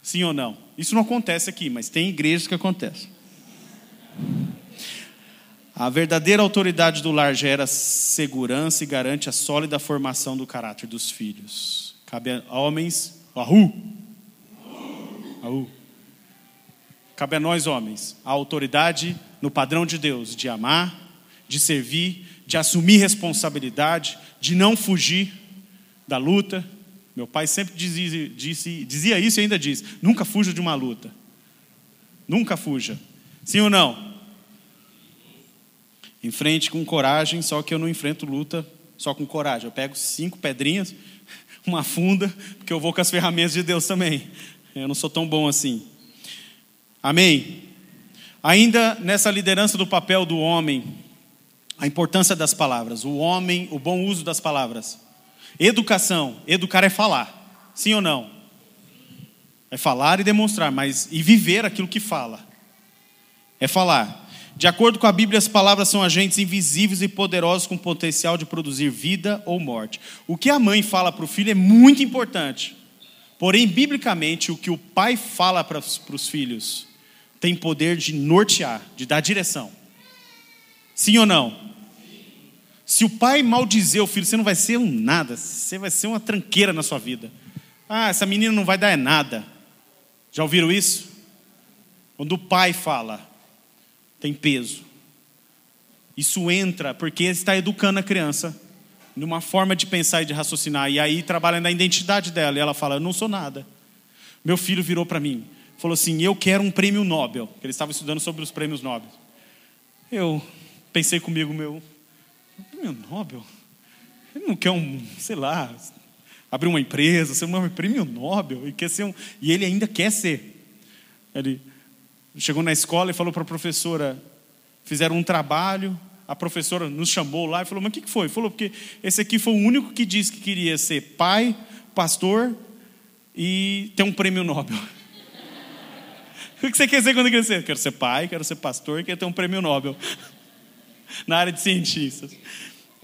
Sim ou não? Isso não acontece aqui, mas tem igrejas que acontece. A verdadeira autoridade do lar gera segurança e garante a sólida formação do caráter dos filhos. Cabe a homens, ahu, ahu. Cabe a nós, homens, a autoridade no padrão de Deus, de amar, de servir, de assumir responsabilidade, de não fugir da luta. Meu pai sempre dizia, disse, dizia isso e ainda diz: nunca fuja de uma luta. Nunca fuja. Sim ou não? Enfrente com coragem, só que eu não enfrento luta só com coragem. Eu pego cinco pedrinhas, uma funda, porque eu vou com as ferramentas de Deus também. Eu não sou tão bom assim. Amém? Ainda nessa liderança do papel do homem, a importância das palavras, o homem, o bom uso das palavras. Educação, educar é falar, sim ou não? É falar e demonstrar, mas e viver aquilo que fala. É falar. De acordo com a Bíblia, as palavras são agentes invisíveis e poderosos com potencial de produzir vida ou morte. O que a mãe fala para o filho é muito importante. Porém, biblicamente, o que o pai fala para os filhos tem poder de nortear, de dar direção. Sim ou não? Se o pai maldizer o filho, você não vai ser um nada, você vai ser uma tranqueira na sua vida. Ah, essa menina não vai dar é nada. Já ouviram isso? Quando o pai fala, tem peso. Isso entra porque está educando a criança numa forma de pensar e de raciocinar. E aí trabalha na identidade dela. E ela fala: Eu não sou nada. Meu filho virou para mim, falou assim: Eu quero um prêmio Nobel. Ele estava estudando sobre os prêmios Nobel. Eu pensei comigo, meu, prêmio Nobel? Ele não quer um, sei lá, abrir uma empresa, ser um prêmio Nobel, e, quer ser um, e ele ainda quer ser. Ele chegou na escola e falou para a professora: fizeram um trabalho, a professora nos chamou lá e falou: Mas o que foi? Falou: Porque esse aqui foi o único que disse que queria ser pai, pastor e ter um prêmio Nobel. o que você quer ser quando crescer? Quero ser pai, quero ser pastor e quero ter um prêmio Nobel. Na área de cientistas.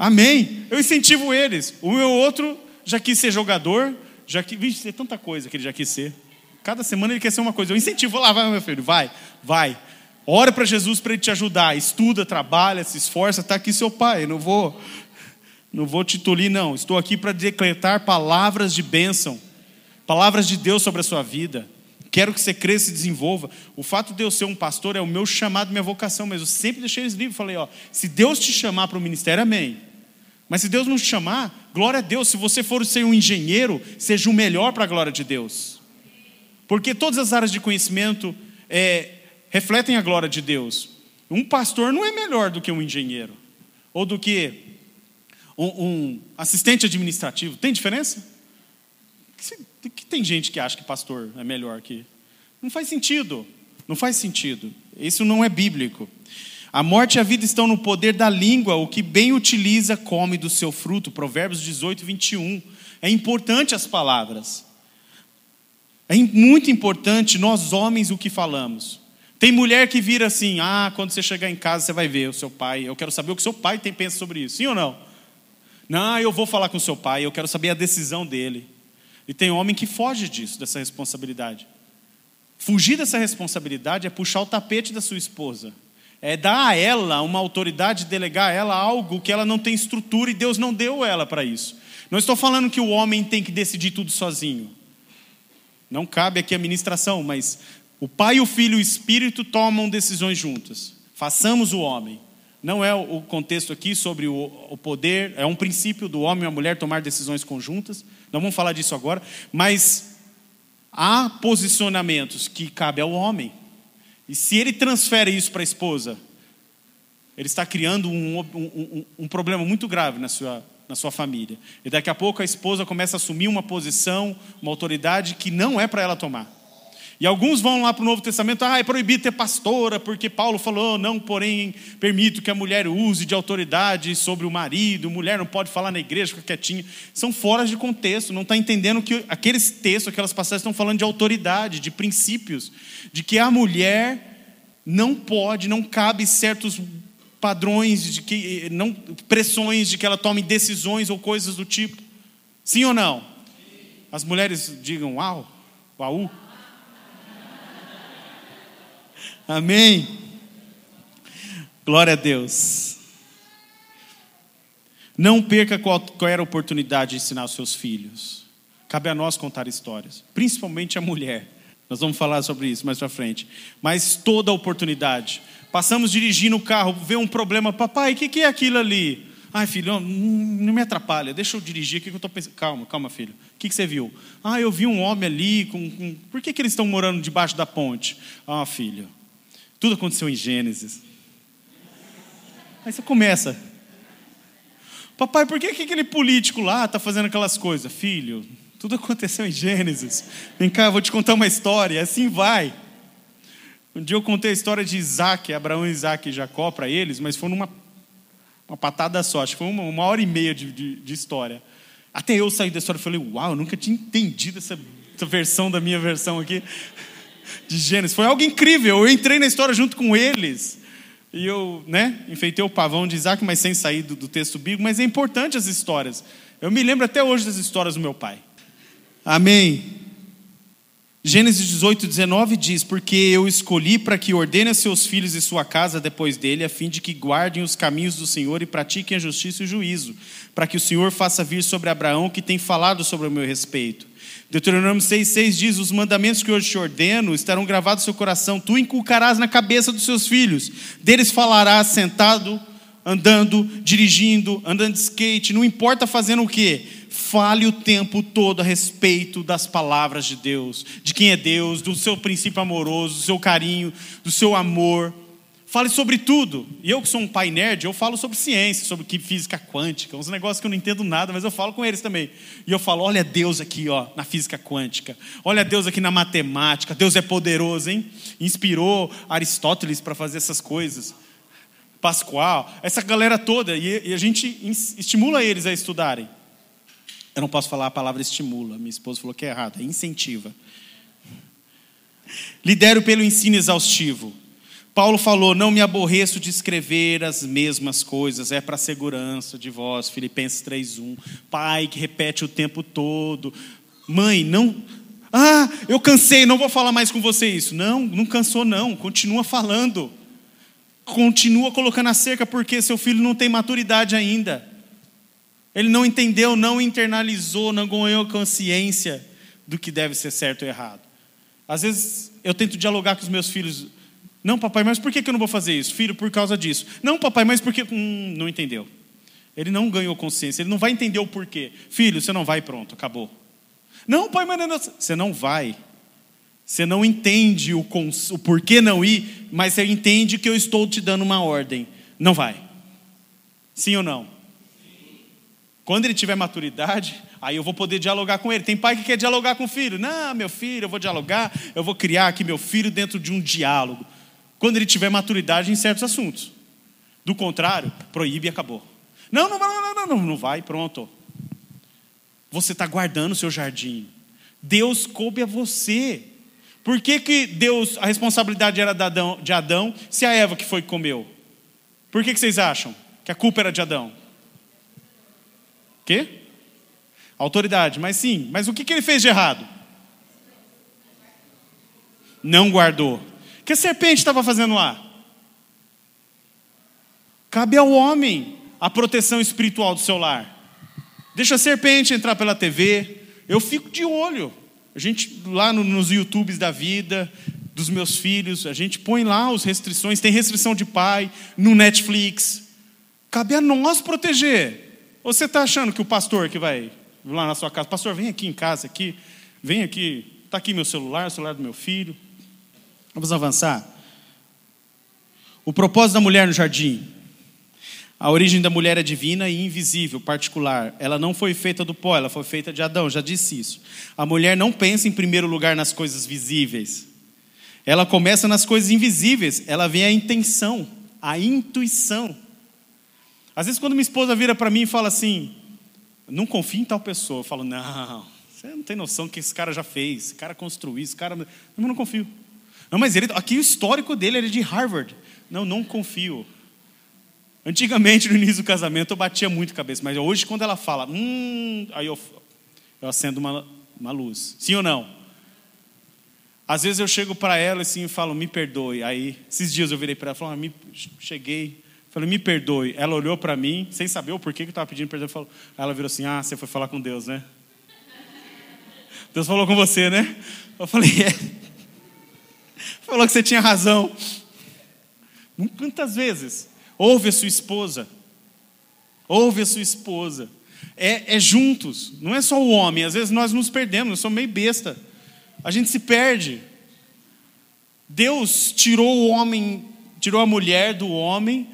Amém. Eu incentivo eles. O meu outro já quis ser jogador, já quis. Vixe, tanta coisa que ele já quis ser. Cada semana ele quer ser uma coisa. Eu incentivo lá, vai, meu filho, vai, vai. Ora para Jesus para ele te ajudar. Estuda, trabalha, se esforça. Está aqui seu pai. Não vou, não vou te não. Estou aqui para decretar palavras de bênção, palavras de Deus sobre a sua vida. Quero que você cresça e desenvolva. O fato de eu ser um pastor é o meu chamado, minha vocação, mas eu sempre deixei eles livres. Falei, ó, se Deus te chamar para o ministério, amém. Mas se Deus não te chamar, glória a Deus. Se você for ser um engenheiro, seja o melhor para a glória de Deus. Porque todas as áreas de conhecimento é, refletem a glória de Deus. Um pastor não é melhor do que um engenheiro, ou do que um, um assistente administrativo. Tem diferença? Que tem gente que acha que pastor é melhor que. Não faz sentido. Não faz sentido. Isso não é bíblico. A morte e a vida estão no poder da língua, o que bem utiliza come do seu fruto. Provérbios 18, 21. É importante as palavras. É muito importante nós homens o que falamos. Tem mulher que vira assim: ah, quando você chegar em casa você vai ver o seu pai. Eu quero saber o que seu pai tem pensa sobre isso. Sim ou não? Não, eu vou falar com seu pai. Eu quero saber a decisão dele. E tem homem que foge disso, dessa responsabilidade. Fugir dessa responsabilidade é puxar o tapete da sua esposa. É dar a ela uma autoridade, delegar a ela algo que ela não tem estrutura e Deus não deu ela para isso. Não estou falando que o homem tem que decidir tudo sozinho. Não cabe aqui a ministração, mas o Pai, o Filho e o Espírito tomam decisões juntas. Façamos o homem. Não é o contexto aqui sobre o poder, é um princípio do homem e a mulher tomar decisões conjuntas. Não vamos falar disso agora, mas há posicionamentos que cabe ao homem. E se ele transfere isso para a esposa, ele está criando um, um, um, um problema muito grave na sua, na sua família. E daqui a pouco a esposa começa a assumir uma posição, uma autoridade que não é para ela tomar. E alguns vão lá para o Novo Testamento, ah, é proibido ter pastora, porque Paulo falou, não, porém, permito que a mulher use de autoridade sobre o marido, mulher não pode falar na igreja, fica quietinha. São fora de contexto, não está entendendo que aqueles textos, aquelas passagens estão falando de autoridade, de princípios, de que a mulher não pode, não cabe certos padrões, de que, não, pressões de que ela tome decisões ou coisas do tipo. Sim ou não? As mulheres digam, uau, uau. Amém. Glória a Deus. Não perca qualquer oportunidade de ensinar os seus filhos. Cabe a nós contar histórias, principalmente a mulher. Nós vamos falar sobre isso mais para frente. Mas toda oportunidade. Passamos dirigindo o carro, vê um problema, papai, o que, que é aquilo ali? Ai, filho, não me atrapalha, deixa eu dirigir aqui que eu estou pensando. Calma, calma, filho. O que, que você viu? Ah, eu vi um homem ali com. com... Por que, que eles estão morando debaixo da ponte? Ah, filho, tudo aconteceu em Gênesis. Aí você começa. Papai, por que, que aquele político lá está fazendo aquelas coisas? Filho, tudo aconteceu em Gênesis. Vem cá, eu vou te contar uma história. Assim vai. Um dia eu contei a história de Isaac, Abraão, Isaac e Jacó para eles, mas foi numa uma patada só. Acho que foi uma, uma hora e meia de, de, de, história. Até eu saí da história e falei, uau, eu nunca tinha entendido essa, essa versão da minha versão aqui de Gênesis. Foi algo incrível. Eu entrei na história junto com eles. E eu, né, enfeitei o pavão de Isaac, mas sem sair do, do texto bíblico. Mas é importante as histórias. Eu me lembro até hoje das histórias do meu pai. Amém. Gênesis 18, 19 diz: Porque eu escolhi para que ordene a seus filhos e sua casa depois dele, a fim de que guardem os caminhos do Senhor e pratiquem a justiça e o juízo, para que o Senhor faça vir sobre Abraão que tem falado sobre o meu respeito. Deuteronômio 6,6 diz: Os mandamentos que hoje te ordeno estarão gravados no seu coração, tu inculcarás na cabeça dos seus filhos, deles falarás sentado, andando, dirigindo, andando de skate, não importa fazendo o quê. Fale o tempo todo a respeito das palavras de Deus, de quem é Deus, do seu princípio amoroso, do seu carinho, do seu amor. Fale sobre tudo. E eu que sou um pai nerd, eu falo sobre ciência, sobre física quântica, uns negócios que eu não entendo nada, mas eu falo com eles também. E eu falo, olha Deus aqui, ó, na física quântica. Olha Deus aqui na matemática. Deus é poderoso, hein? Inspirou Aristóteles para fazer essas coisas. Pascoal, essa galera toda, e a gente estimula eles a estudarem. Eu não posso falar a palavra estimula, minha esposa falou que é errado, é incentiva. Lidero pelo ensino exaustivo. Paulo falou: Não me aborreço de escrever as mesmas coisas, é para a segurança de vós. Filipenses 3,1. Pai que repete o tempo todo. Mãe, não. Ah, eu cansei, não vou falar mais com você isso. Não, não cansou, não. Continua falando. Continua colocando a cerca, porque seu filho não tem maturidade ainda. Ele não entendeu, não internalizou, não ganhou consciência do que deve ser certo ou errado. Às vezes eu tento dialogar com os meus filhos. Não, papai, mas por que eu não vou fazer isso? Filho, por causa disso. Não, papai, mas por que. Hum, não entendeu. Ele não ganhou consciência, ele não vai entender o porquê. Filho, você não vai, pronto, acabou. Não, pai, mas não, você não vai. Você não entende o, o porquê não ir, mas você entende que eu estou te dando uma ordem. Não vai. Sim ou não? Quando ele tiver maturidade, aí eu vou poder dialogar com ele. Tem pai que quer dialogar com o filho. Não, meu filho, eu vou dialogar, eu vou criar aqui meu filho dentro de um diálogo. Quando ele tiver maturidade em certos assuntos. Do contrário, proíbe e acabou. Não, não, não, não, não, não vai, pronto. Você está guardando o seu jardim. Deus coube a você. Por que, que Deus, a responsabilidade era de Adão, de Adão, se a Eva que foi que comeu? Por que, que vocês acham que a culpa era de Adão? Quê? Autoridade, mas sim. Mas o que, que ele fez de errado? Não guardou. Que a serpente estava fazendo lá? Cabe ao homem a proteção espiritual do seu lar. Deixa a serpente entrar pela TV. Eu fico de olho. A gente, lá no, nos YouTubes da vida, dos meus filhos, a gente põe lá as restrições. Tem restrição de pai, no Netflix. Cabe a nós proteger. Você está achando que o pastor que vai lá na sua casa, pastor, vem aqui em casa, aqui, vem aqui, está aqui meu celular, o celular do meu filho. Vamos avançar. O propósito da mulher no jardim. A origem da mulher é divina e invisível, particular. Ela não foi feita do pó, ela foi feita de Adão, já disse isso. A mulher não pensa em primeiro lugar nas coisas visíveis. Ela começa nas coisas invisíveis, ela vê a intenção, a intuição. Às vezes, quando minha esposa vira para mim e fala assim: não confie em tal pessoa, eu falo: não, você não tem noção do que esse cara já fez, esse cara construiu, esse cara. Eu não confio. Não, mas ele, aqui o histórico dele é de Harvard. Não, não confio. Antigamente, no início do casamento, eu batia muito a cabeça, mas hoje, quando ela fala, hum, aí eu, eu acendo uma, uma luz. Sim ou não? Às vezes eu chego para ela assim e falo, me perdoe. Aí, esses dias eu virei para ela e falei, ah, me, cheguei, Falei, me perdoe. Ela olhou para mim, sem saber o porquê que eu estava pedindo perdão. Falou, ela virou assim: Ah, você foi falar com Deus, né? Deus falou com você, né? Eu falei: É. Falou que você tinha razão. Quantas vezes? Ouve a sua esposa. Ouve a sua esposa. É, é juntos, não é só o homem. Às vezes nós nos perdemos, nós somos meio besta. A gente se perde. Deus tirou o homem, tirou a mulher do homem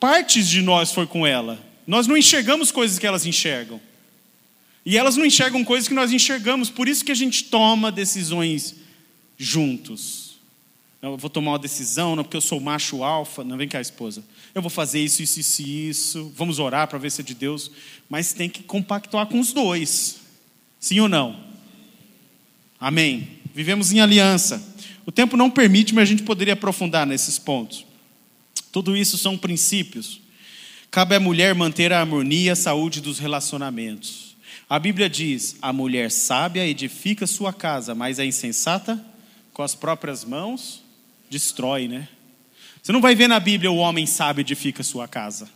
Partes de nós foi com ela. Nós não enxergamos coisas que elas enxergam. E elas não enxergam coisas que nós enxergamos, por isso que a gente toma decisões juntos. Eu vou tomar uma decisão, não porque eu sou macho alfa, não vem cá, esposa. Eu vou fazer isso, isso, isso, isso. Vamos orar para ver se é de Deus, mas tem que compactuar com os dois. Sim ou não? Amém. Vivemos em aliança. O tempo não permite, mas a gente poderia aprofundar nesses pontos. Tudo isso são princípios. Cabe à mulher manter a harmonia e a saúde dos relacionamentos. A Bíblia diz: a mulher sábia edifica sua casa, mas a insensata, com as próprias mãos, destrói, né? Você não vai ver na Bíblia o homem sábio edifica sua casa.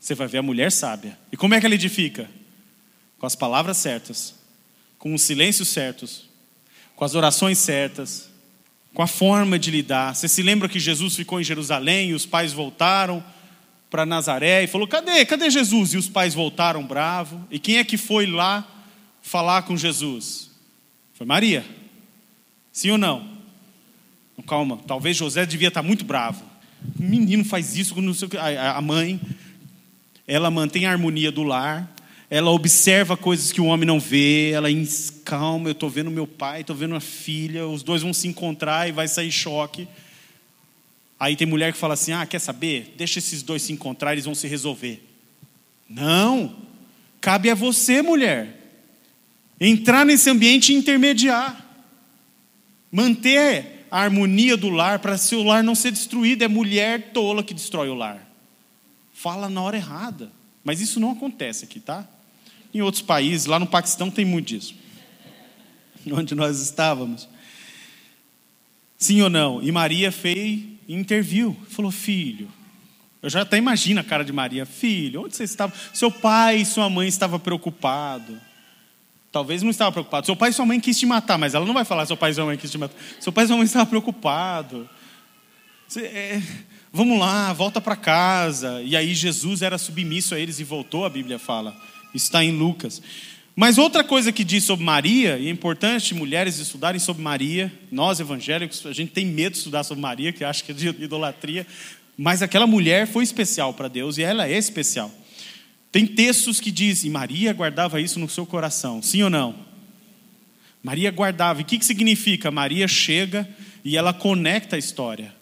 Você vai ver a mulher sábia. E como é que ela edifica? Com as palavras certas, com os silêncios certos, com as orações certas, com a forma de lidar. Você se lembra que Jesus ficou em Jerusalém e os pais voltaram para Nazaré e falou: Cadê? Cadê Jesus? E os pais voltaram bravo. E quem é que foi lá falar com Jesus? Foi Maria. Sim ou não? Calma, talvez José devia estar muito bravo. O menino faz isso com a mãe. Ela mantém a harmonia do lar. Ela observa coisas que o homem não vê. Ela calma, eu estou vendo meu pai, estou vendo a filha. Os dois vão se encontrar e vai sair choque. Aí tem mulher que fala assim: ah, quer saber? Deixa esses dois se encontrar, eles vão se resolver. Não, cabe a você, mulher, entrar nesse ambiente e intermediar, manter a harmonia do lar para seu lar não ser destruído. É mulher tola que destrói o lar. Fala na hora errada. Mas isso não acontece aqui, tá? Em outros países, lá no Paquistão tem muito disso. Onde nós estávamos. Sim ou não? E Maria fez interviu. Falou, filho. Eu já até imagino a cara de Maria. Filho, onde você estava? Seu pai e sua mãe estavam preocupados. Talvez não estava preocupado. Seu pai e sua mãe quis te matar, mas ela não vai falar seu pai e sua mãe quis te matar. Seu pai e sua mãe estavam preocupados. É, vamos lá, volta para casa. E aí Jesus era submisso a eles e voltou, a Bíblia fala. Está em Lucas. Mas outra coisa que diz sobre Maria, e é importante mulheres estudarem sobre Maria, nós evangélicos, a gente tem medo de estudar sobre Maria, que acha que é de idolatria, mas aquela mulher foi especial para Deus e ela é especial. Tem textos que dizem, Maria guardava isso no seu coração, sim ou não? Maria guardava, e o que, que significa? Maria chega e ela conecta a história.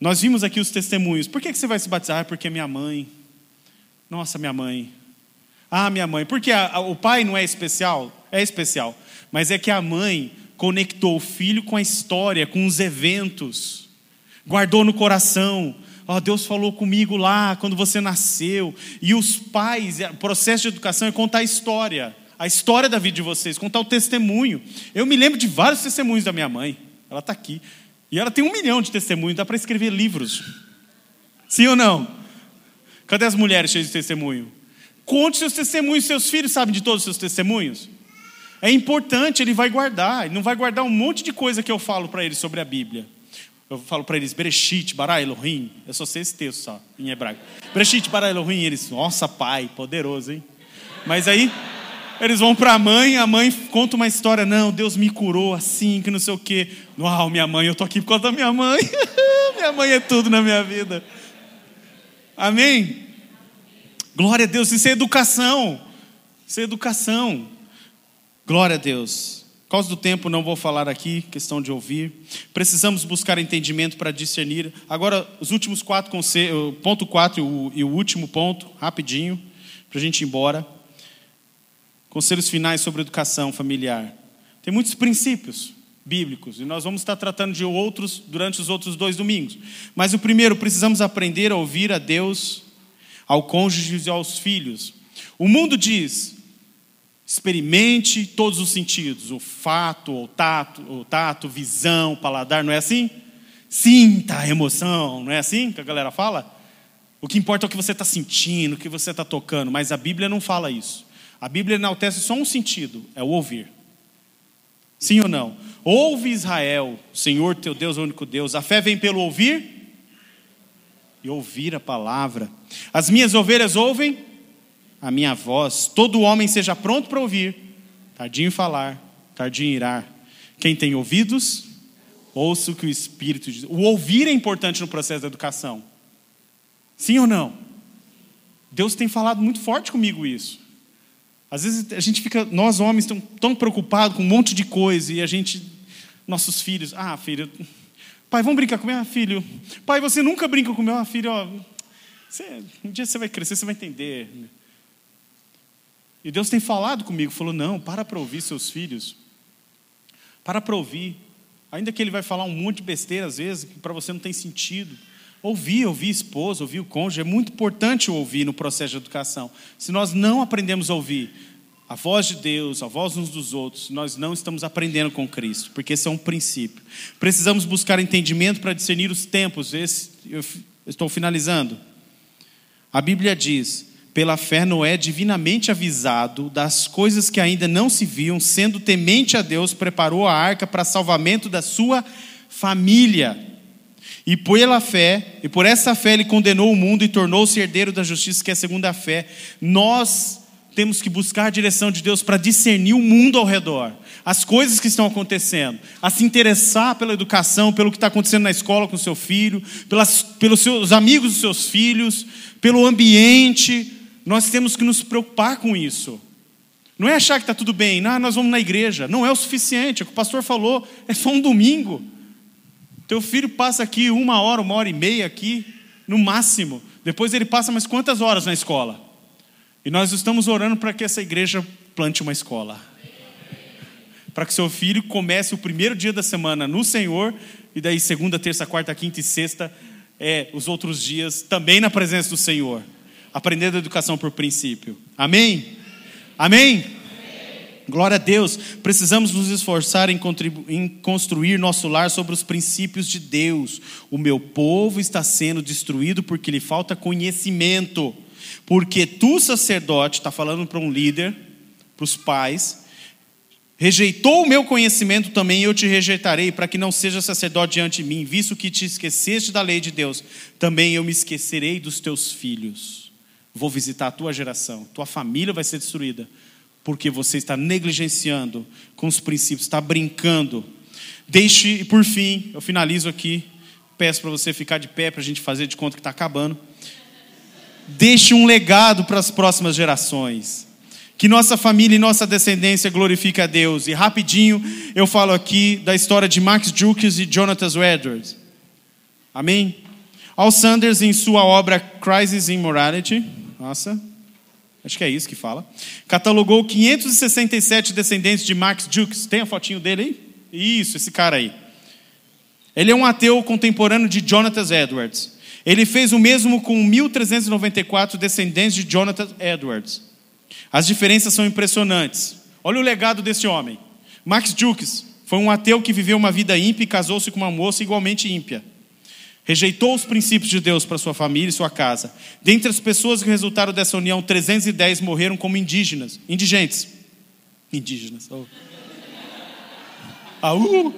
Nós vimos aqui os testemunhos. Por que, que você vai se batizar? Ah, porque minha mãe. Nossa, minha mãe. Ah, minha mãe. Porque a, a, o pai não é especial? É especial. Mas é que a mãe conectou o filho com a história, com os eventos, guardou no coração. Oh, Deus falou comigo lá quando você nasceu. E os pais, o processo de educação é contar a história, a história da vida de vocês, contar o testemunho. Eu me lembro de vários testemunhos da minha mãe. Ela está aqui. E ela tem um milhão de testemunhos, dá para escrever livros. Sim ou não? Cadê as mulheres cheias de testemunho? Conte seus testemunhos, seus filhos sabem de todos os seus testemunhos. É importante, ele vai guardar, ele não vai guardar um monte de coisa que eu falo para eles sobre a Bíblia. Eu falo para eles, Bereshit, bara Elohim. Eu só sei esse texto só, em hebraico. Bereshit, bara Elohim. Eles, nossa, pai, poderoso, hein? Mas aí, eles vão para a mãe, a mãe conta uma história. Não, Deus me curou assim, que não sei o quê. Uau, minha mãe, eu tô aqui por causa da minha mãe. minha mãe é tudo na minha vida. Amém? Glória a Deus, isso é educação. Isso é educação. Glória a Deus. Por causa do tempo, não vou falar aqui, questão de ouvir. Precisamos buscar entendimento para discernir. Agora, os últimos quatro conselhos, ponto 4 e o último ponto, rapidinho, para a gente ir embora. Conselhos finais sobre educação familiar. Tem muitos princípios bíblicos e nós vamos estar tratando de outros durante os outros dois domingos. Mas o primeiro, precisamos aprender a ouvir a Deus ao cônjuge e aos filhos. O mundo diz: experimente todos os sentidos, o fato, o tato, o tato, visão, paladar, não é assim? Sinta a emoção, não é assim que a galera fala? O que importa é o que você está sentindo, o que você está tocando, mas a Bíblia não fala isso. A Bíblia enaltece só um sentido, é o ouvir. Sim ou não? Ouve Israel, Senhor teu Deus, o único Deus. A fé vem pelo ouvir e ouvir a palavra. As minhas ovelhas ouvem a minha voz. Todo homem seja pronto para ouvir, tardinho em falar, tardinho em irar. Quem tem ouvidos, ouça o que o Espírito diz. O ouvir é importante no processo da educação. Sim ou não? Deus tem falado muito forte comigo isso. Às vezes a gente fica, nós homens, tão, tão preocupados com um monte de coisa e a gente, nossos filhos, ah, filho, Pai, vamos brincar com meu filho. Pai, você nunca brinca com meu filho. Ó. Você, um dia você vai crescer, você vai entender. E Deus tem falado comigo, falou: não, para para ouvir seus filhos. Para para ouvir. Ainda que ele vai falar um monte de besteira às vezes, que para você não tem sentido. Ouvir, ouvir esposa, ouvir o cônjuge, é muito importante ouvir no processo de educação. Se nós não aprendemos a ouvir a voz de Deus, a voz uns dos outros, nós não estamos aprendendo com Cristo, porque esse é um princípio. Precisamos buscar entendimento para discernir os tempos. Esse, eu estou finalizando. A Bíblia diz: pela fé, Noé, divinamente avisado das coisas que ainda não se viam, sendo temente a Deus, preparou a arca para salvamento da sua família. E pela fé, e por essa fé ele condenou o mundo e tornou-se herdeiro da justiça, que é a segunda fé. Nós temos que buscar a direção de Deus para discernir o mundo ao redor, as coisas que estão acontecendo, a se interessar pela educação, pelo que está acontecendo na escola com seu filho, pelas, pelos seus amigos dos seus filhos, pelo ambiente. Nós temos que nos preocupar com isso. Não é achar que está tudo bem, não, nós vamos na igreja. Não é o suficiente, é o que o pastor falou, é só um domingo. Teu filho passa aqui uma hora, uma hora e meia aqui, no máximo. Depois ele passa mais quantas horas na escola? E nós estamos orando para que essa igreja plante uma escola. Para que seu filho comece o primeiro dia da semana no Senhor, e daí segunda, terça, quarta, quinta e sexta, é, os outros dias também na presença do Senhor. Aprendendo a educação por princípio. Amém? Amém? Glória a Deus, precisamos nos esforçar em, em, construir nosso lar sobre os princípios de Deus. O meu povo está sendo destruído porque lhe falta conhecimento. Porque tu, sacerdote, está falando para um líder, para os pais, rejeitou o meu conhecimento também, eu te rejeitarei, para que não seja sacerdote diante de mim, visto que te esqueceste da lei de Deus, também eu me esquecerei dos teus filhos. Vou visitar a tua geração, tua família vai ser destruída porque você está negligenciando com os princípios, está brincando. Deixe, e por fim, eu finalizo aqui, peço para você ficar de pé para a gente fazer de conta que está acabando. Deixe um legado para as próximas gerações. Que nossa família e nossa descendência glorifique a Deus. E rapidinho eu falo aqui da história de Max Jukes e Jonathan Edwards. Amém? Al Sanders, em sua obra Crisis in Morality, nossa, acho que é isso que fala, catalogou 567 descendentes de Max Jukes. Tem a fotinho dele aí? Isso, esse cara aí. Ele é um ateu contemporâneo de Jonathan Edwards. Ele fez o mesmo com 1394 descendentes de Jonathan Edwards. As diferenças são impressionantes. Olha o legado desse homem. Max Jukes foi um ateu que viveu uma vida ímpia e casou-se com uma moça igualmente ímpia. Rejeitou os princípios de Deus para sua família e sua casa. Dentre as pessoas que resultaram dessa união, 310 morreram como indígenas, indigentes. Indígenas. Oh. Uh.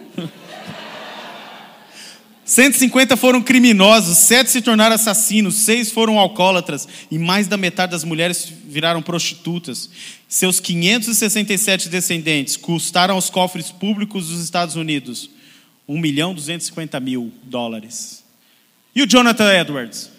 150 foram criminosos, sete se tornaram assassinos, seis foram alcoólatras e mais da metade das mulheres viraram prostitutas. Seus 567 descendentes custaram aos cofres públicos dos Estados Unidos 1 milhão 250 mil dólares. E o Jonathan Edwards?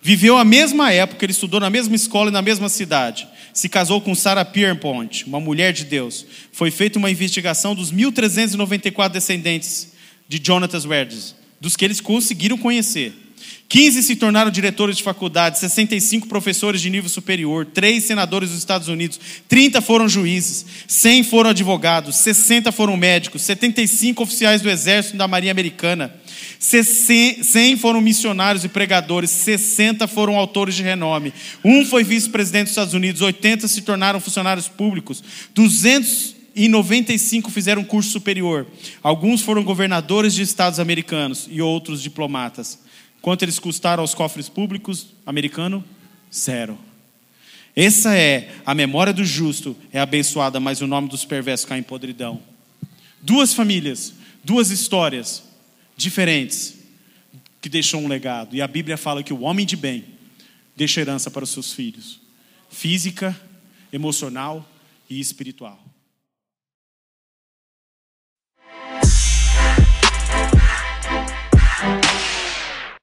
Viveu a mesma época, ele estudou na mesma escola e na mesma cidade. Se casou com Sarah Pierpont, uma mulher de Deus. Foi feita uma investigação dos 1.394 descendentes de Jonathan Edwards, dos que eles conseguiram conhecer. 15 se tornaram diretores de faculdade, 65 professores de nível superior, 3 senadores dos Estados Unidos, 30 foram juízes, 100 foram advogados, 60 foram médicos, 75 oficiais do Exército e da Marinha Americana, 100 foram missionários e pregadores, 60 foram autores de renome, um foi vice-presidente dos Estados Unidos, 80 se tornaram funcionários públicos, 295 fizeram curso superior. Alguns foram governadores de estados americanos e outros diplomatas. Quanto eles custaram aos cofres públicos americanos? Zero. Essa é a memória do justo, é abençoada, mas o nome dos perversos cai em podridão. Duas famílias, duas histórias, diferentes que deixou um legado. E a Bíblia fala que o homem de bem deixa herança para os seus filhos, física, emocional e espiritual.